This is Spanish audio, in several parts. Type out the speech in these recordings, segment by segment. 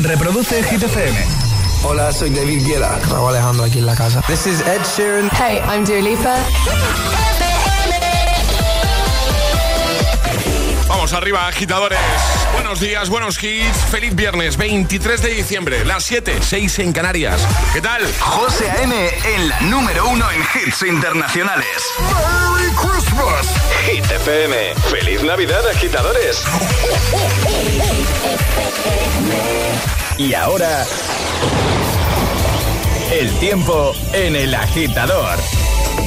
Reproduce Hit FM. Hola, soy David Guetta. Raúl Alejandro aquí en la casa. This is Ed Sheeran. Hey, I'm Dua Lipa. Vamos arriba, agitadores. Buenos días, buenos hits. Feliz viernes, 23 de diciembre, las 7, 6 en Canarias. ¿Qué tal? José A.M. en la número uno en hits internacionales. ¡Merry Christmas! Hit FM. ¡Feliz Navidad, agitadores! Y ahora... El tiempo en el agitador.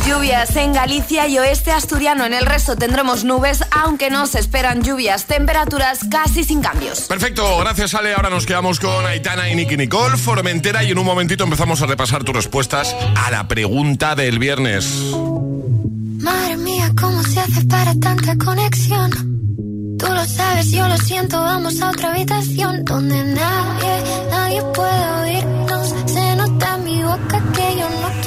Lluvias en Galicia y oeste asturiano. En el resto tendremos nubes, aunque no se esperan lluvias. Temperaturas casi sin cambios. Perfecto, gracias Ale. Ahora nos quedamos con Aitana y Nicky Nicole, Formentera, y en un momentito empezamos a repasar tus respuestas a la pregunta del viernes. Madre mía, ¿cómo se hace para tanta conexión? Tú lo sabes, yo lo siento, vamos a otra habitación donde nadie, nadie puede oírnos. Se nota en mi boca que yo no quiero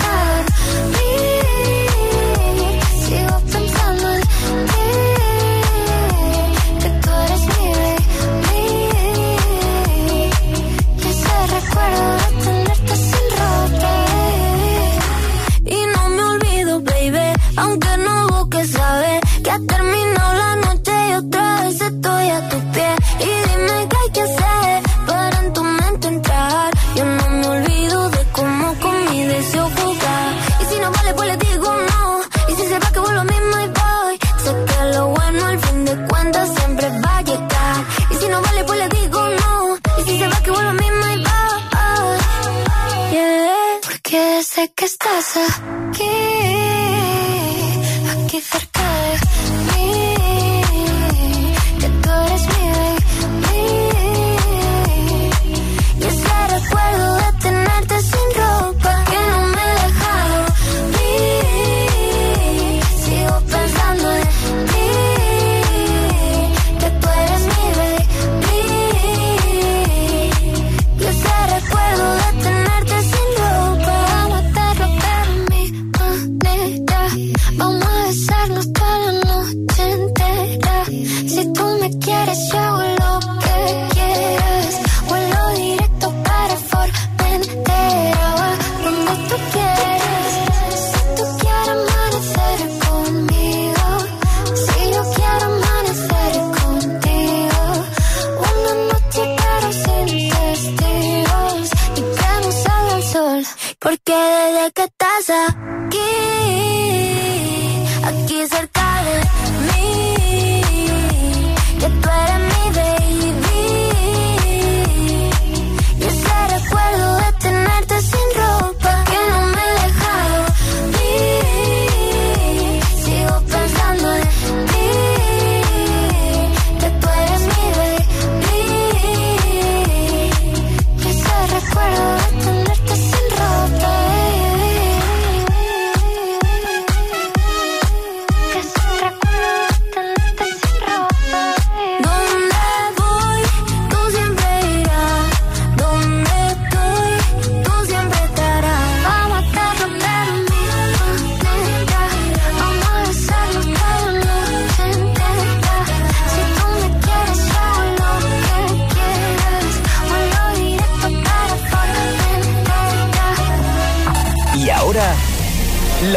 sé que estás aquí,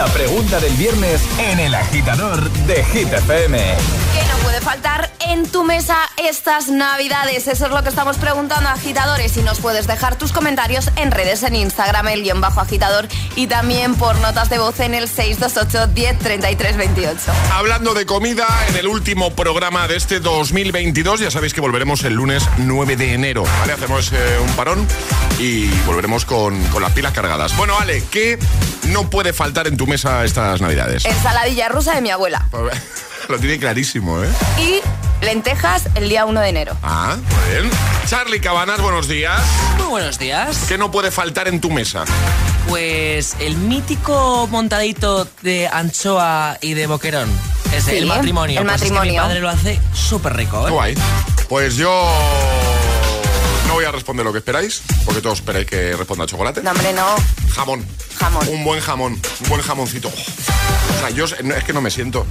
La pregunta del viernes en el agitador de Hit FM. ¿Qué no puede faltar en tu mesa estas navidades? Eso es lo que estamos preguntando a agitadores y nos puedes dejar tus comentarios en redes en Instagram, el guion bajo agitador y también por notas de voz en el 628 10 33 28. Hablando de comida, en el último programa de este 2022, ya sabéis que volveremos el lunes 9 de enero, ¿vale? Hacemos eh, un parón y volveremos con, con las pilas cargadas. Bueno, Ale, ¿qué no puede faltar en tu mesa estas navidades? Ensaladilla rusa de mi abuela Lo tiene clarísimo, ¿eh? y lentejas el día 1 de enero. Ah, muy bien. Charlie Cabanas, buenos días. Muy buenos días. ¿Qué no puede faltar en tu mesa? Pues el mítico montadito de anchoa y de boquerón. Es Sí, el matrimonio. el Pues es que matrimonio. mi padre lo hace súper rico, ¿eh? Guay. Pues yo no voy a responder lo que esperáis, porque todos esperáis que responda chocolate. No, hombre, no. Jamón. Jamón. Un buen jamón, un buen jamoncito. O sea, yo es que no me siento.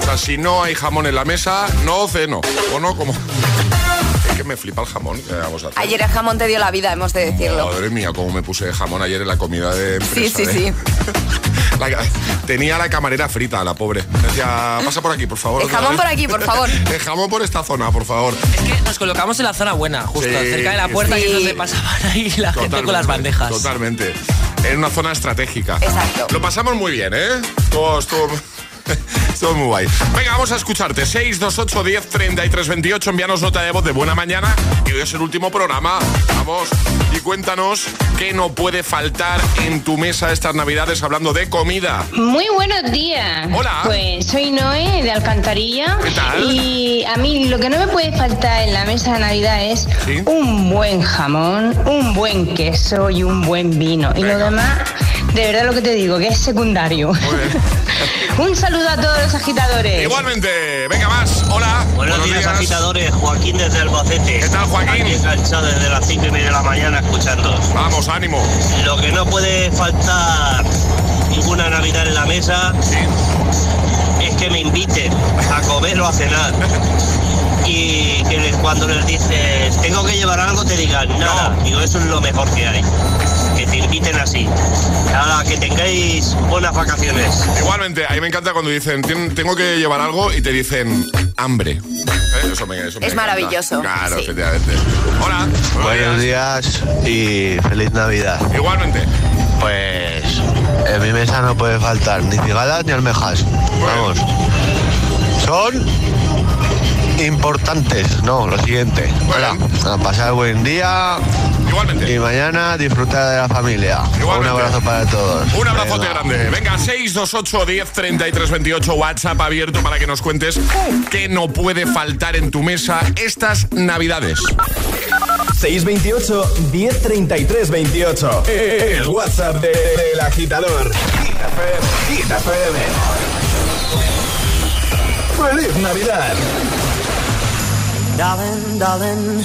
O sea, si no hay jamón en la mesa, no ceno. O no, como. Que me flipa el jamón. vamos a hacer? Ayer el jamón te dio la vida, hemos de decirlo. Madre mía, cómo me puse jamón ayer en la comida de empresa. Sí, sí, ¿eh? sí. tenía la camarera frita, la pobre. Decía, pasa por aquí, por favor. El jamón por aquí, por favor. El jamón por esta zona, por favor. Es que nos colocamos en la zona buena, justo, cerca de la puerta, y que es donde pasaban ahí la gente con las bandejas. Totalmente. En una zona estratégica. Exacto. Lo pasamos muy bien, ¿eh? Todo, todo, todo muy guay. Venga, vamos a escucharte. 628 10 33 28. Envíanos nota de voz de buena mañana. Que hoy es el último programa. Vamos. Y cuéntanos qué no puede faltar en tu mesa estas navidades hablando de comida. Muy buenos días. Hola. Pues soy Noé de Alcantarilla. ¿Qué tal? Y a mí lo que no me puede faltar en la mesa de Navidad es ¿Sí? un buen jamón, un buen queso y un buen vino. Y lo demás, de verdad lo que te digo, que es secundario. un saludo a todos los agitadores. Igualmente. Venga, más. Hola. Buenos, días, agitadores. Joaquín desde Albacete. ¿Qué tal, Joaquín? Aquí enganchado desde las 5 y media de la mañana escuchando. Vamos, ánimo. Lo que no puede faltar ninguna Navidad en la mesa es que me inviten a comer o a cenar. Y que cuando les dices, tengo que llevar algo, te digan, nada. Digo, eso es lo mejor que hay. Inviten así. Ahora, que tengáis buenas vacaciones. Igualmente, a mí me encanta cuando dicen, "Tien- tengo que llevar algo y te dicen, hambre. ¿Eh? Eso me, eso me Es encanta. maravilloso, Claro, sí. efectivamente. Hola. Buenos días y feliz Navidad. Igualmente. Pues en mi mesa no puede faltar ni cigalas ni almejas. Vamos. Son importantes, no, lo siguiente. Hola, a pasar buen día Igualmente. y mañana disfrutar de la familia. Igualmente. Un abrazo para todos. Un abrazote Venga. grande. Venga, 628 10 33 28 WhatsApp abierto para que nos cuentes qué no puede faltar en tu mesa estas Navidades. 628 1033 28. El WhatsApp de- del agitador. Hit FM. Hit FM. ¡Feliz Navidad! Darling, darling,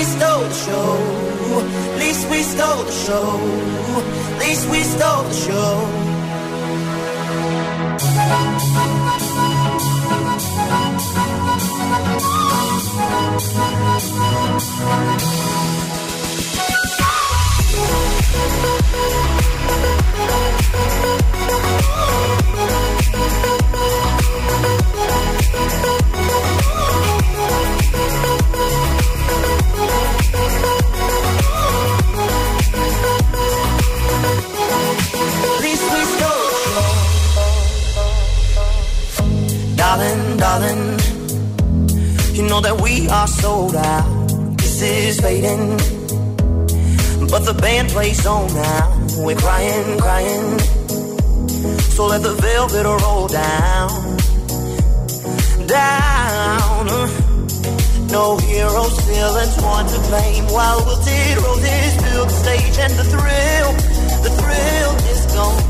We stole the show. At least we stole the show. At least we stole the show. At Darling, darling, you know that we are sold out. This is fading, but the band plays on now. We're crying, crying, so let the velvet roll down, down. No heroes, villains, one to blame. While we wilted roses fill the stage, and the thrill, the thrill is gone.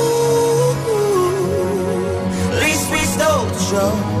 show.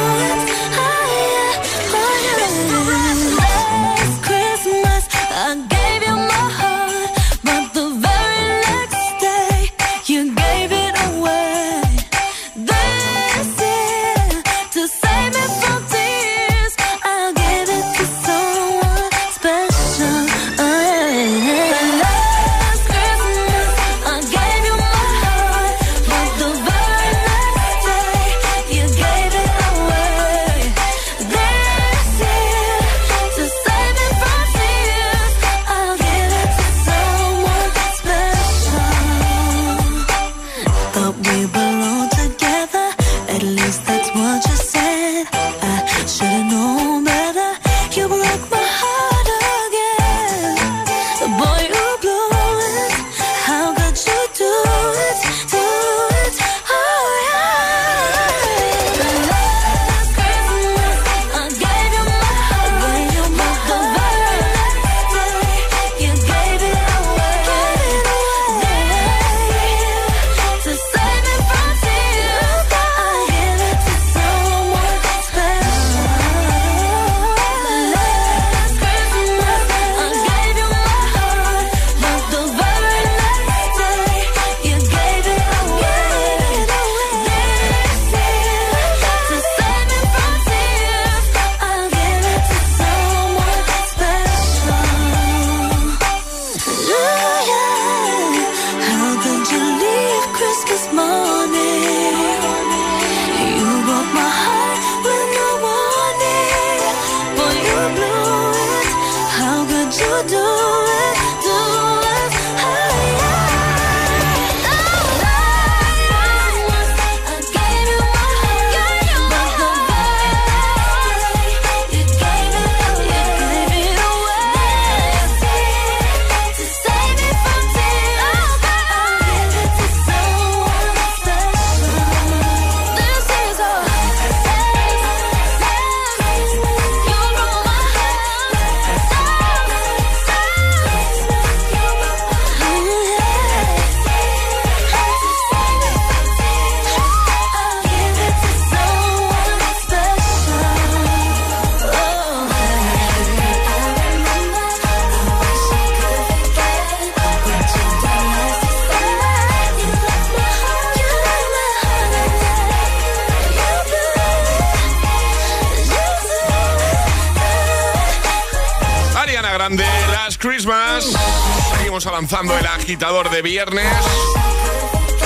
Avanzando el agitador de viernes.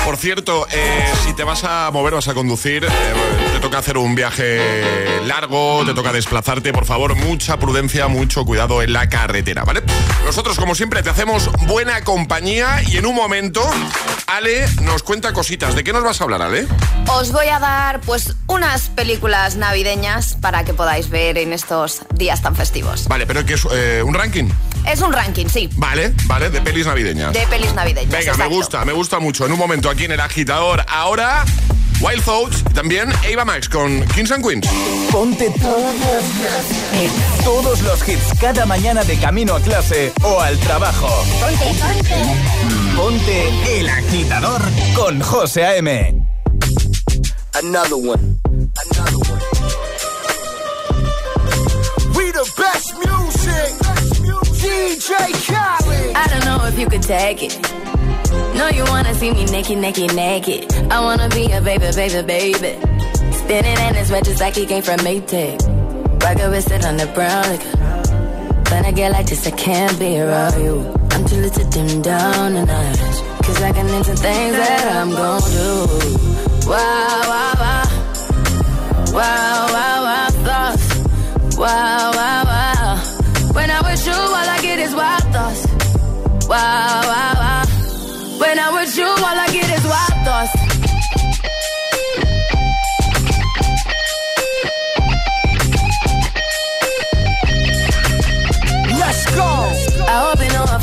Por cierto, eh, si te vas a mover, vas a conducir, eh, te toca hacer un viaje largo, te toca desplazarte, por favor, mucha prudencia, mucho cuidado en la carretera, ¿vale? Nosotros, como siempre, te hacemos buena compañía y en un momento, Ale nos cuenta cositas. ¿De qué nos vas a hablar, Ale? Os voy a dar, pues, unas películas navideñas para que podáis ver en estos días tan festivos. Vale, pero ¿qué es eh, un ranking? Es un ranking, sí. Vale, vale, de pelis navideñas. De pelis navideñas. Venga, me gusta, me gusta mucho. En un momento aquí en el agitador. Ahora, Wild Thoughts y también Ava Max con Kings and Queens. Ponte todos los, todos los hits cada mañana de camino a clase o al trabajo. Ponte, ponte. Ponte el agitador con José A.M. Another one. Another one. We the best. DJ Khaled. I don't know if you could take it. No, you wanna see me naked, naked, naked. I wanna be a baby, baby, baby. Spinning in his red just like he came from Maytag. Rocket with it on the brown liquor. When I get like this, I can't be around you. I'm too little to dim down the night. Cause I can into things that I'm gon' do. Wow, wow, wow. Wow, wow, wow, thoughts. Wow.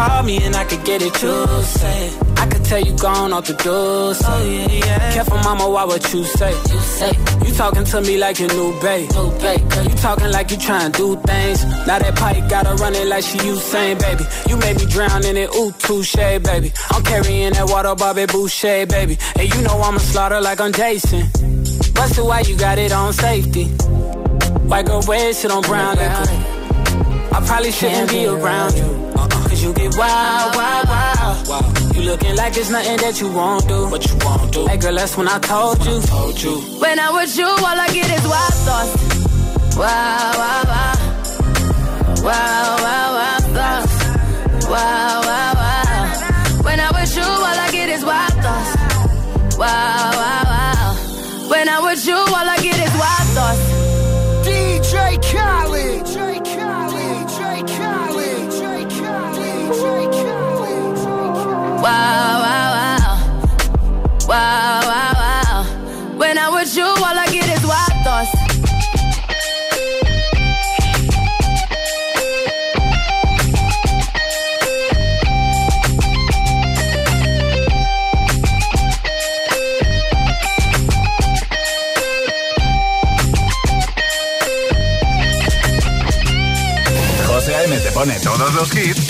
Call me and I could get it, you say. I could tell you gone off the door. Oh, yeah, yeah. Careful, mama, why what you say? You say. You talking to me like your new babe. New babe. You talking like you trying to do things. Now that pipe gotta run it like she Usain, baby. You made me drown in it, ooh, touche, baby. I'm carrying that water, Bobby Boucher, baby. And you know I'ma slaughter like I'm Jason. Busted why you got it on safety. White girl wear shit on brown liquor. I probably shouldn't be around you. Cause you get wild, wild, wild. You looking like it's nothing that you won't do. What you won't do. Hey girl, that's when I told you. Told you. When I'm with you, all I get is wild thoughts. Wow, wow, wow. Wow, wow, wow, thoughts. Wow, wow, wow. When I'm with you, all I get is wild thoughts. Wow, wow, wow. When I'm with you, all I get is wild thoughts. Wow, wow, wow. Wow, wow. When. José te pone todos los hits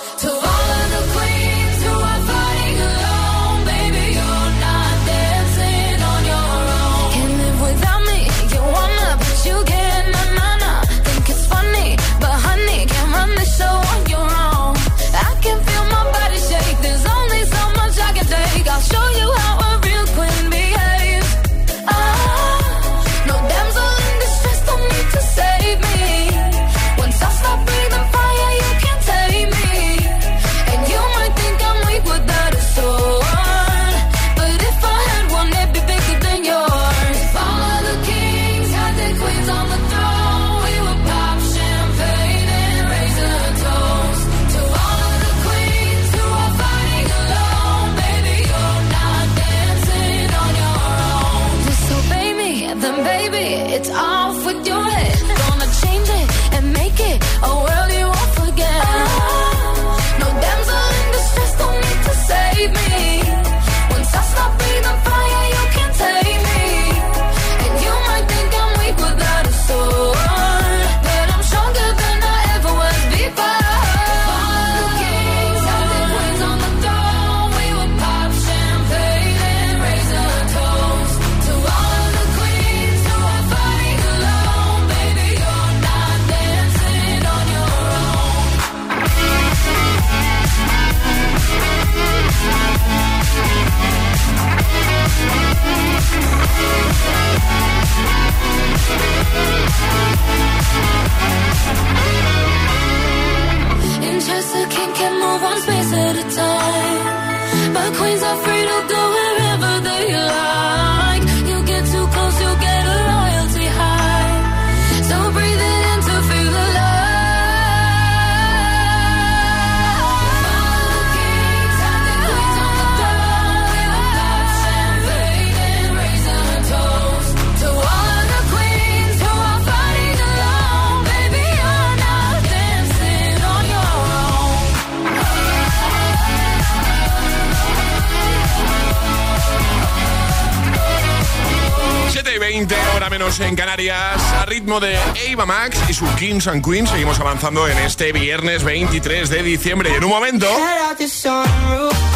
En Canarias, a ritmo de Ava Max y su Kings and Queens. Seguimos avanzando en este viernes 23 de diciembre. Y en un momento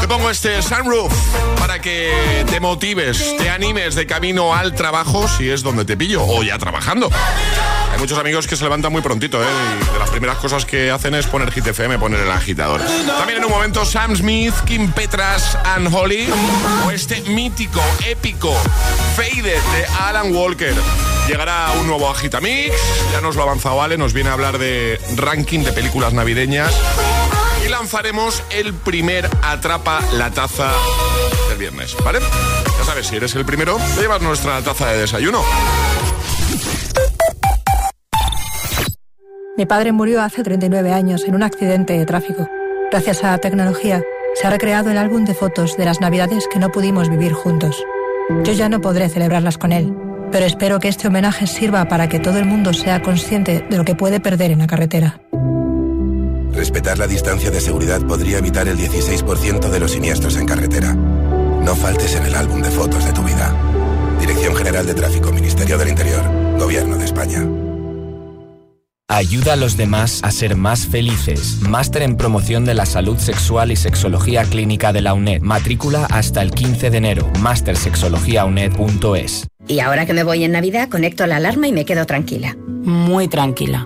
te pongo este sunroof para que te motives, te animes de camino al trabajo si es donde te pillo o ya trabajando. Hay muchos amigos que se levantan muy prontito, ¿eh? Y de las primeras cosas que hacen es poner Hit FM, poner el agitador. También en un momento Sam Smith, Kim Petras and Holly o este mítico, épico Faded de Alan Walker. Llegará un nuevo Agitamix, ya nos lo ha avanzado Ale, nos viene a hablar de ranking de películas navideñas y lanzaremos el primer Atrapa la Taza del viernes, ¿vale? Ya sabes, si eres el primero, te llevas nuestra taza de desayuno. Mi padre murió hace 39 años en un accidente de tráfico. Gracias a la tecnología, se ha recreado el álbum de fotos de las navidades que no pudimos vivir juntos. Yo ya no podré celebrarlas con él, pero espero que este homenaje sirva para que todo el mundo sea consciente de lo que puede perder en la carretera. Respetar la distancia de seguridad podría evitar el 16% de los siniestros en carretera. No faltes en el álbum de fotos de tu vida. Dirección General de Tráfico, Ministerio del Interior, Gobierno de España. Ayuda a los demás a ser más felices. Máster en promoción de la salud sexual y sexología clínica de la UNED. Matrícula hasta el 15 de enero. mastersexologiauned.es. Y ahora que me voy en Navidad, conecto la alarma y me quedo tranquila. Muy tranquila.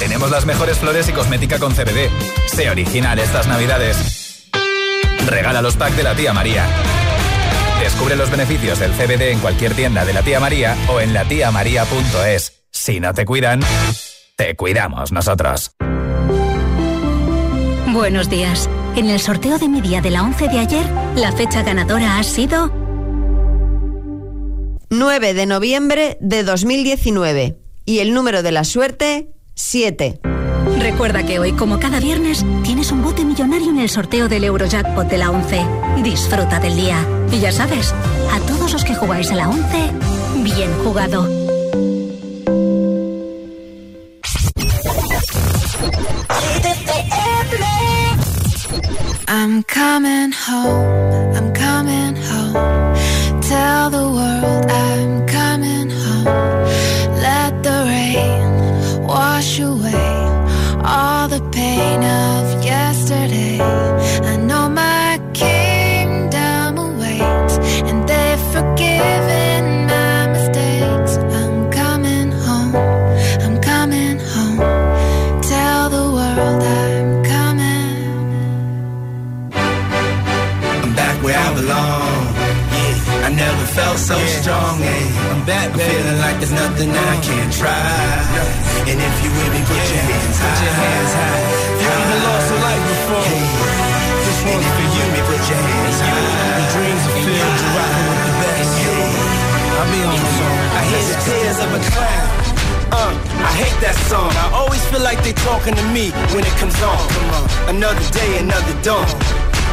Tenemos las mejores flores y cosmética con CBD. Sé original estas navidades. Regala los packs de la tía María. Descubre los beneficios del CBD en cualquier tienda de la tía María o en latiamaría.es. Si no te cuidan, te cuidamos nosotros. Buenos días. En el sorteo de mi día de la 11 de ayer, la fecha ganadora ha sido 9 de noviembre de 2019. Y el número de la suerte 7. Recuerda que hoy, como cada viernes, tienes un bote millonario en el sorteo del Eurojackpot de la 11. Disfruta del día. Y ya sabes, a todos los que jugáis a la 11, bien jugado. I'm coming home, I'm coming home. Tell the world I'm felt so strong. Yeah, I'm back, I'm feeling like there's nothing I can't try. And if you with me, put your hands high. Put your hands high. You even lost a life before. This one's for you. Me, put your hands high. The dreams are filled. You're rocking with the best. I'll be on the song. I hear the tears of a clown. Uh, I hate that song. I always feel like they talking to me when it comes on. Come on, another day, another dawn.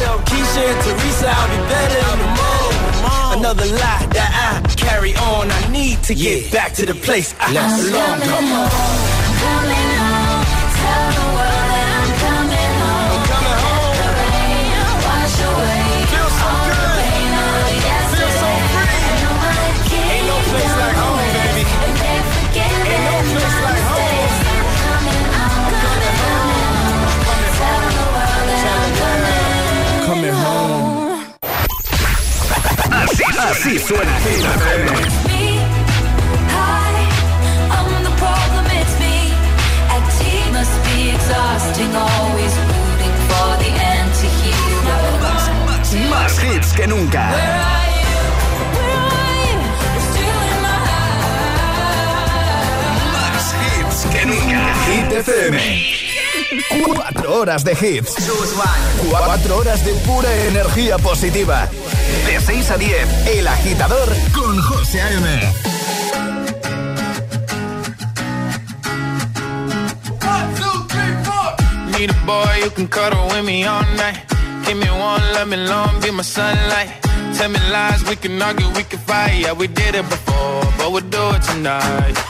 Just tell Keisha and Teresa I'll be better in the morning. Another lie that I carry on. I need to get back to the place I Let's belong. Come on. Así suena Hit Más hits que nunca. Más hits que nunca. Hit FM. Cuatro horas de hits. Cuatro horas de pura energía positiva. De 6 a 10, El Agitador con José A.M. Need a boy who can cuddle with me all night. Give me one, let me long, be my sunlight. Tell me lies, we can argue, we can fight. Yeah, we did it before, but we'll do it tonight.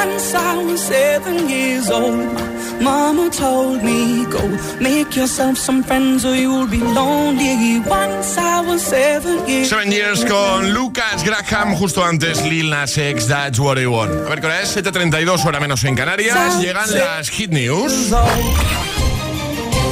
Once I was seven years old. Mama told me, go make yourself some friends or you'll be lonely. Once I was seven years Seven Years con Lucas Graham, justo antes Lil Nas X, That's What I Want. A ver, ¿qué hora es? 7.32, hora menos en Canarias. Llegan las Hit News.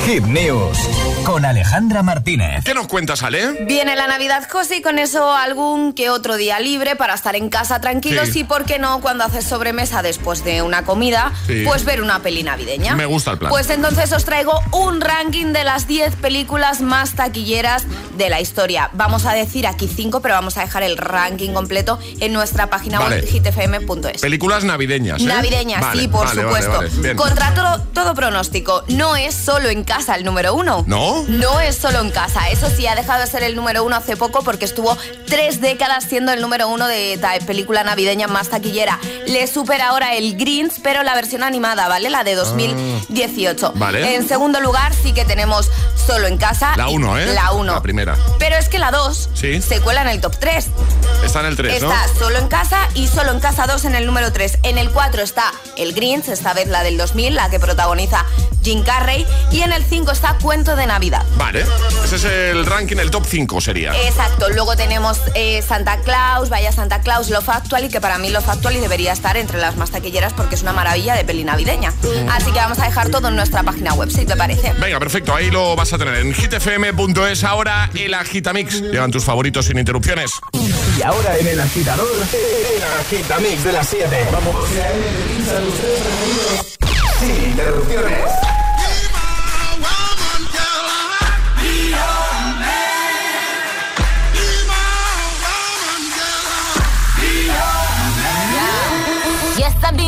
Hit News con Alejandra Martínez. ¿Qué nos cuentas, Ale? Viene la Navidad Cosi y con eso algún que otro día libre para estar en casa tranquilos Sí. y, ¿por qué no, cuando haces sobremesa después de una comida, Sí. pues ver una peli navideña? Me gusta el plan. Pues entonces os traigo un ranking de las 10 películas más taquilleras de la historia. Vamos a decir aquí 5, pero vamos a dejar el ranking completo en nuestra página Vale. web hitfm.es. Películas navideñas. ¿eh? Navideñas, Vale, sí, por vale, supuesto. Contra todo, todo pronóstico, no es solo en casa el número uno. ¿No? No es solo en casa. Eso sí, ha dejado de ser el número uno hace poco porque estuvo tres décadas siendo el número uno de la película navideña más taquillera. Le supera ahora el Grinch, pero la versión animada, ¿vale? La de 2018. Vale. En segundo lugar, sí que tenemos solo en casa. La y- 1, ¿eh? La 1. La primera. Pero es que la 2 Sí. se cuela en el top 3. Está en el 3, ¿no? Está solo en casa y solo en casa 2 en el número 3. En el 4 está el Grinch, esta vez la del 2000, la que protagoniza Jim Carrey. Y en el 5 está Cuento de Navidad. Vale. Ese es el ranking, el top 5 sería. Exacto, luego tenemos eh, Santa Claus, Vaya Santa Claus, Love Actually, que para mí Love Actually debería estar entre las más taquilleras porque es una maravilla de peli navideña. Así que vamos a dejar todo en nuestra página web, si te parece. Venga, perfecto, ahí lo vas a tener en hitfm.es. Ahora el Agitamix. Llegan tus favoritos sin interrupciones. Y ahora en el agitador, el agitamix de las 7. Vamos. Sin interrupciones. Yes, I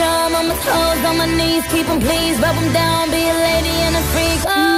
I'm on my toes, on my knees, keep him please, rub him down, be a lady and a freak. Oh.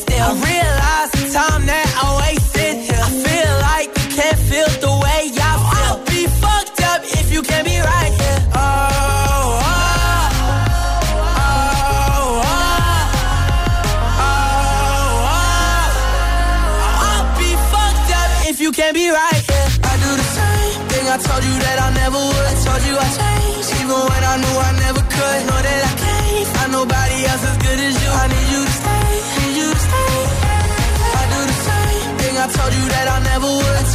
I realize the time that I wasted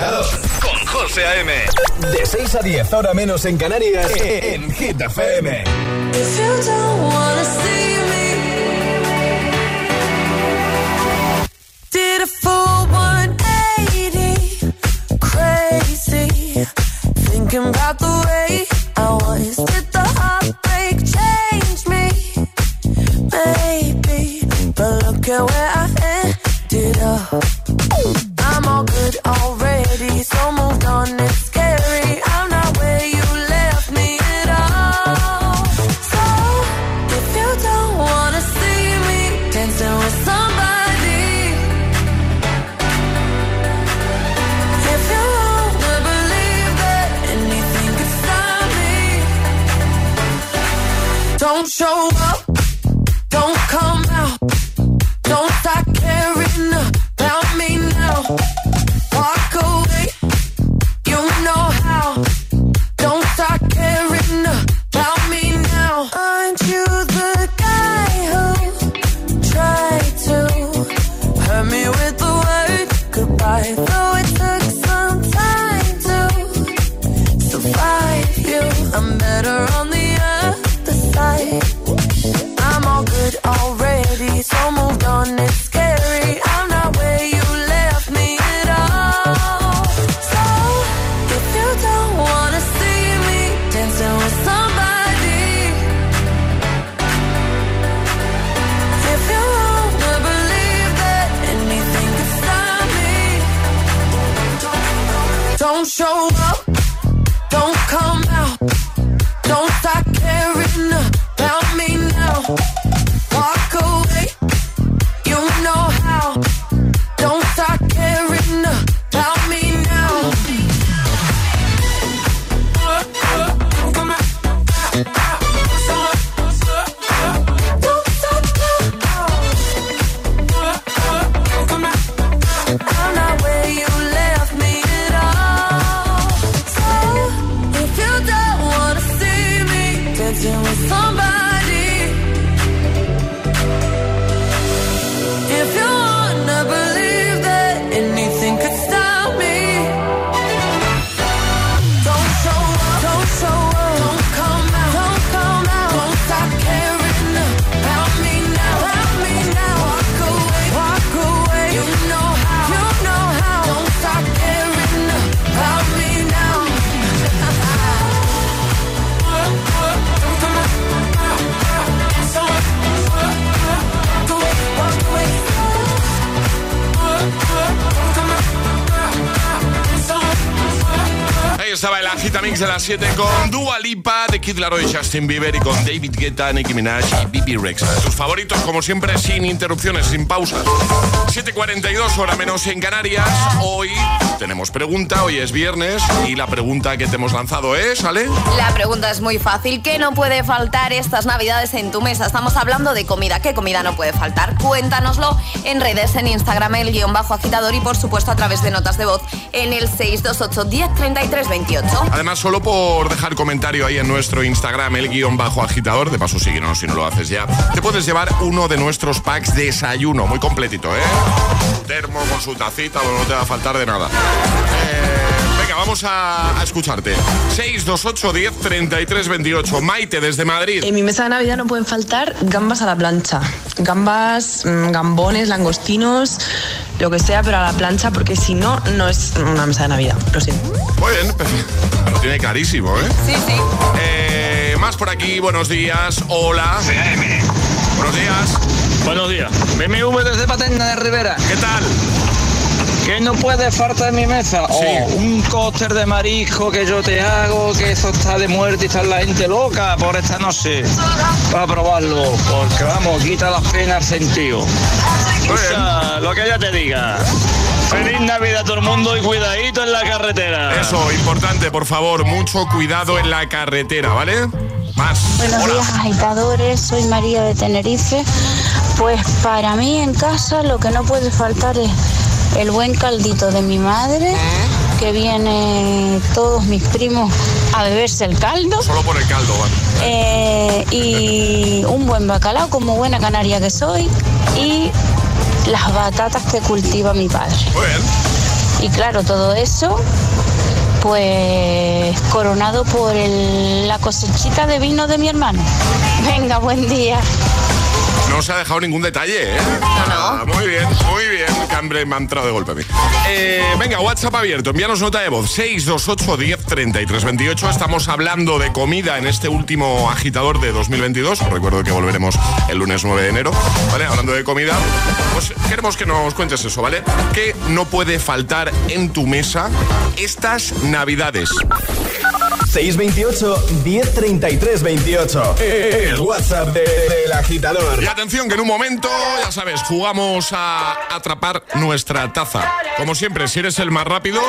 Agitador con José A.M. De 6 a 10, ahora menos en Canarias, en Hit FM. If you don't wanna see me, Did a full 180, crazy. Thinking about the way I was. Did the heartbreak change me? Maybe, but look at where Already, so moved on. It's Laroi y Justin Bieber y con David Guetta, Nicki Minaj y Bibi Rexa. Tus favoritos, como siempre, sin interrupciones, sin pausas. 7.42 hora menos en Canarias. Hoy tenemos pregunta, hoy es viernes y la pregunta que te hemos lanzado es, ¿vale? La pregunta es muy fácil. ¿Qué no puede faltar estas navidades en tu mesa? Estamos hablando de comida. ¿Qué comida no puede faltar? Cuéntanoslo en redes, en Instagram, el guion bajo agitador y por supuesto a través de notas de voz en el 628 10 28. Además, solo por dejar comentario ahí en nuestro Instagram, el guion bajo agitador, de paso síguenos si no lo haces ya, te puedes llevar uno de nuestros packs de desayuno, muy completito, ¿eh? Termo con su tacita, no te va a faltar de nada. Eh, venga, vamos a, a, escucharte. 628 10 33 28. Maite, desde Madrid. En mi mesa de Navidad no pueden faltar gambas a la plancha. Gambas, mm, gambones, langostinos, lo que sea, pero a la plancha, porque si no, no es una mesa de Navidad. Lo siento. Muy bien, lo tiene clarísimo, ¿eh? Sí, sí. Eh, más por aquí, buenos días. Hola. Buenos días. Buenos días. BMW desde Paterna de Rivera. ¿Qué tal? ¿Qué no puede faltar en mi mesa? Sí. Oh, un cóctel de marisco que yo te hago, que eso está de muerte y está la gente loca por esta noche. Para probarlo, porque vamos, quita las penas sentido. O sea, lo que ella te diga. Feliz Navidad a todo el mundo y cuidadito en la carretera. Eso, importante, por favor, mucho cuidado en la carretera, ¿vale? Más. Buenos Hola. días, agitadores. Soy María de Tenerife. Pues para mí en casa lo que no puede faltar es el buen caldito de mi madre, que viene todos mis primos a beberse el caldo. Solo por el caldo, ¿vale? Eh, y un buen bacalao, como buena canaria que soy. Y las batatas que cultiva mi padre. Muy bien. Y claro, todo eso, pues coronado por el- la cosechita de vino de mi hermano. Venga, buen día. No se ha dejado ningún detalle, ¿eh? Ah, muy bien, muy bien. Que hambre me ha entrado de golpe a mí. Eh, venga, WhatsApp abierto. Envíanos nota de voz. 628 10 33 28. Estamos hablando de comida en este último agitador de 2022. Os recuerdo que volveremos el lunes 9 de enero. ¿Vale? Hablando de comida, pues queremos que nos cuentes eso, ¿vale? ¿Qué no puede faltar en tu mesa estas navidades? 628 1033 28. El WhatsApp de- del agitador. Y atención que en un momento, ya sabes, jugamos a atrapar nuestra taza. Como siempre, si eres el más rápido,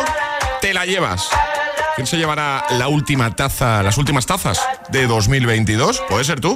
te la llevas. ¿Quién se llevará la última taza, las últimas tazas de 2022? ¿Puede ser tú?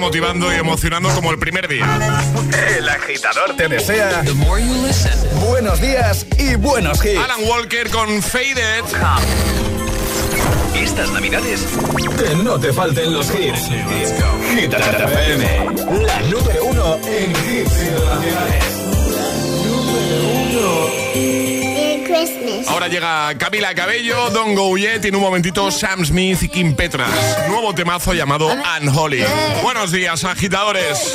motivando y emocionando como el primer día. El agitador te desea buenos días y buenos hits. Alan Walker con Faded. Estas navidades que no te falten los hits. Hit FM, la número uno en hits internacionales. Ahora llega Camila Cabello, Don Go Yet y en un momentito Sam Smith y Kim Petras. Nuevo temazo llamado Unholy. Buenos días, agitadores.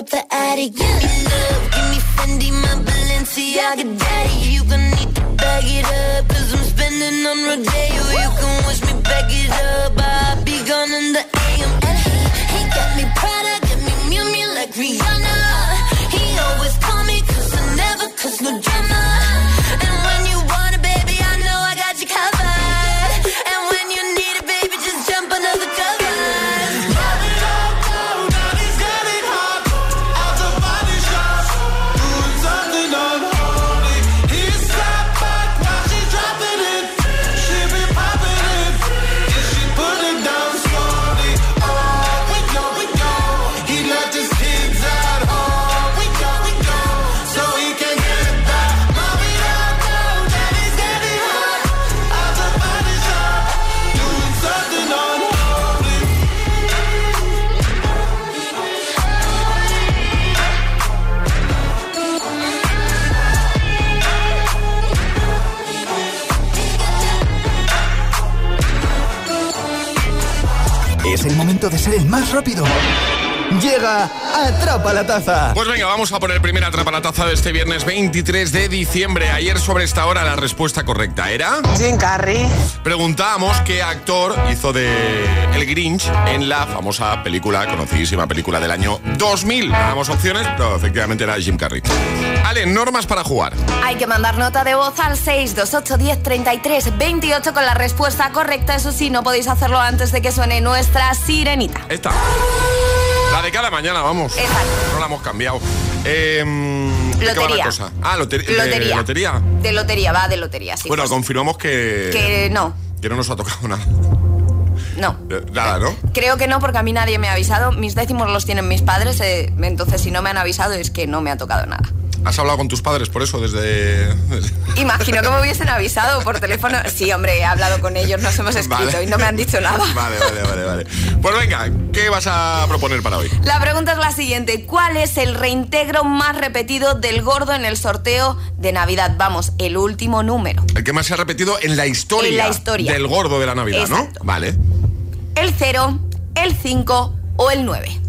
Drop the attic, give me love, give me Fendi, my Balenciaga, daddy. You gon' need to bag it up, de ser el más rápido. Llega Atrapa la Taza. Pues venga, vamos a poner primera atrapa la taza de este viernes 23 de diciembre. Ayer sobre esta hora la respuesta correcta era... Jim Carrey. Preguntábamos qué actor hizo de El Grinch en la famosa película, conocidísima película del año 2000. Damos opciones, pero efectivamente era Jim Carrey. Ale, normas para jugar. Hay que mandar nota de voz al 628 10 33 28 con la respuesta correcta. Eso sí, no podéis hacerlo antes de que suene nuestra sirenita. Esta. La de cada mañana, vamos. Exacto. No la hemos cambiado. Eh, lotería. Cosa? Ah, loter lotería. De, lotería. De lotería, va de lotería, sí. Bueno, confirmamos que. Que no. Que no nos ha tocado nada. No. Eh, nada, ¿no? Creo que no, porque a mí nadie me ha avisado. Mis décimos los tienen mis padres, eh, entonces si no me han avisado es que no me ha tocado nada. ¿Has hablado con tus padres por eso desde...? Imagino que me hubiesen avisado por teléfono. Sí, hombre, he hablado con ellos, nos hemos escrito y no me han dicho nada. Vale, vale, vale, vale. Pues venga, ¿qué vas a proponer para hoy? La pregunta es la siguiente. ¿Cuál es el reintegro más repetido del gordo en el sorteo de Navidad? Vamos, el último número. El que más se ha repetido en la historia, en la historia. del gordo de la Navidad, Exacto. ¿no? Vale. El 0, el 5 o el 9.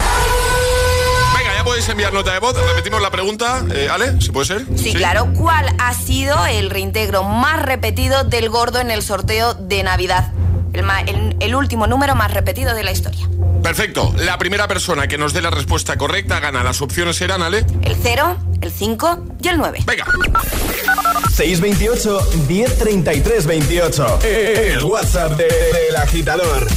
Podéis enviar nota de voz. Repetimos la pregunta, eh, Ale, si puede ser. Sí, claro. ¿Cuál ha sido el reintegro más repetido del gordo en el sorteo de Navidad? El, el, último número más repetido de la historia. Perfecto. La primera persona que nos dé la respuesta correcta gana. Las opciones serán, Ale. El 0, el 5 y el 9. Venga. 628 1033 28. El WhatsApp del de, de, agitador.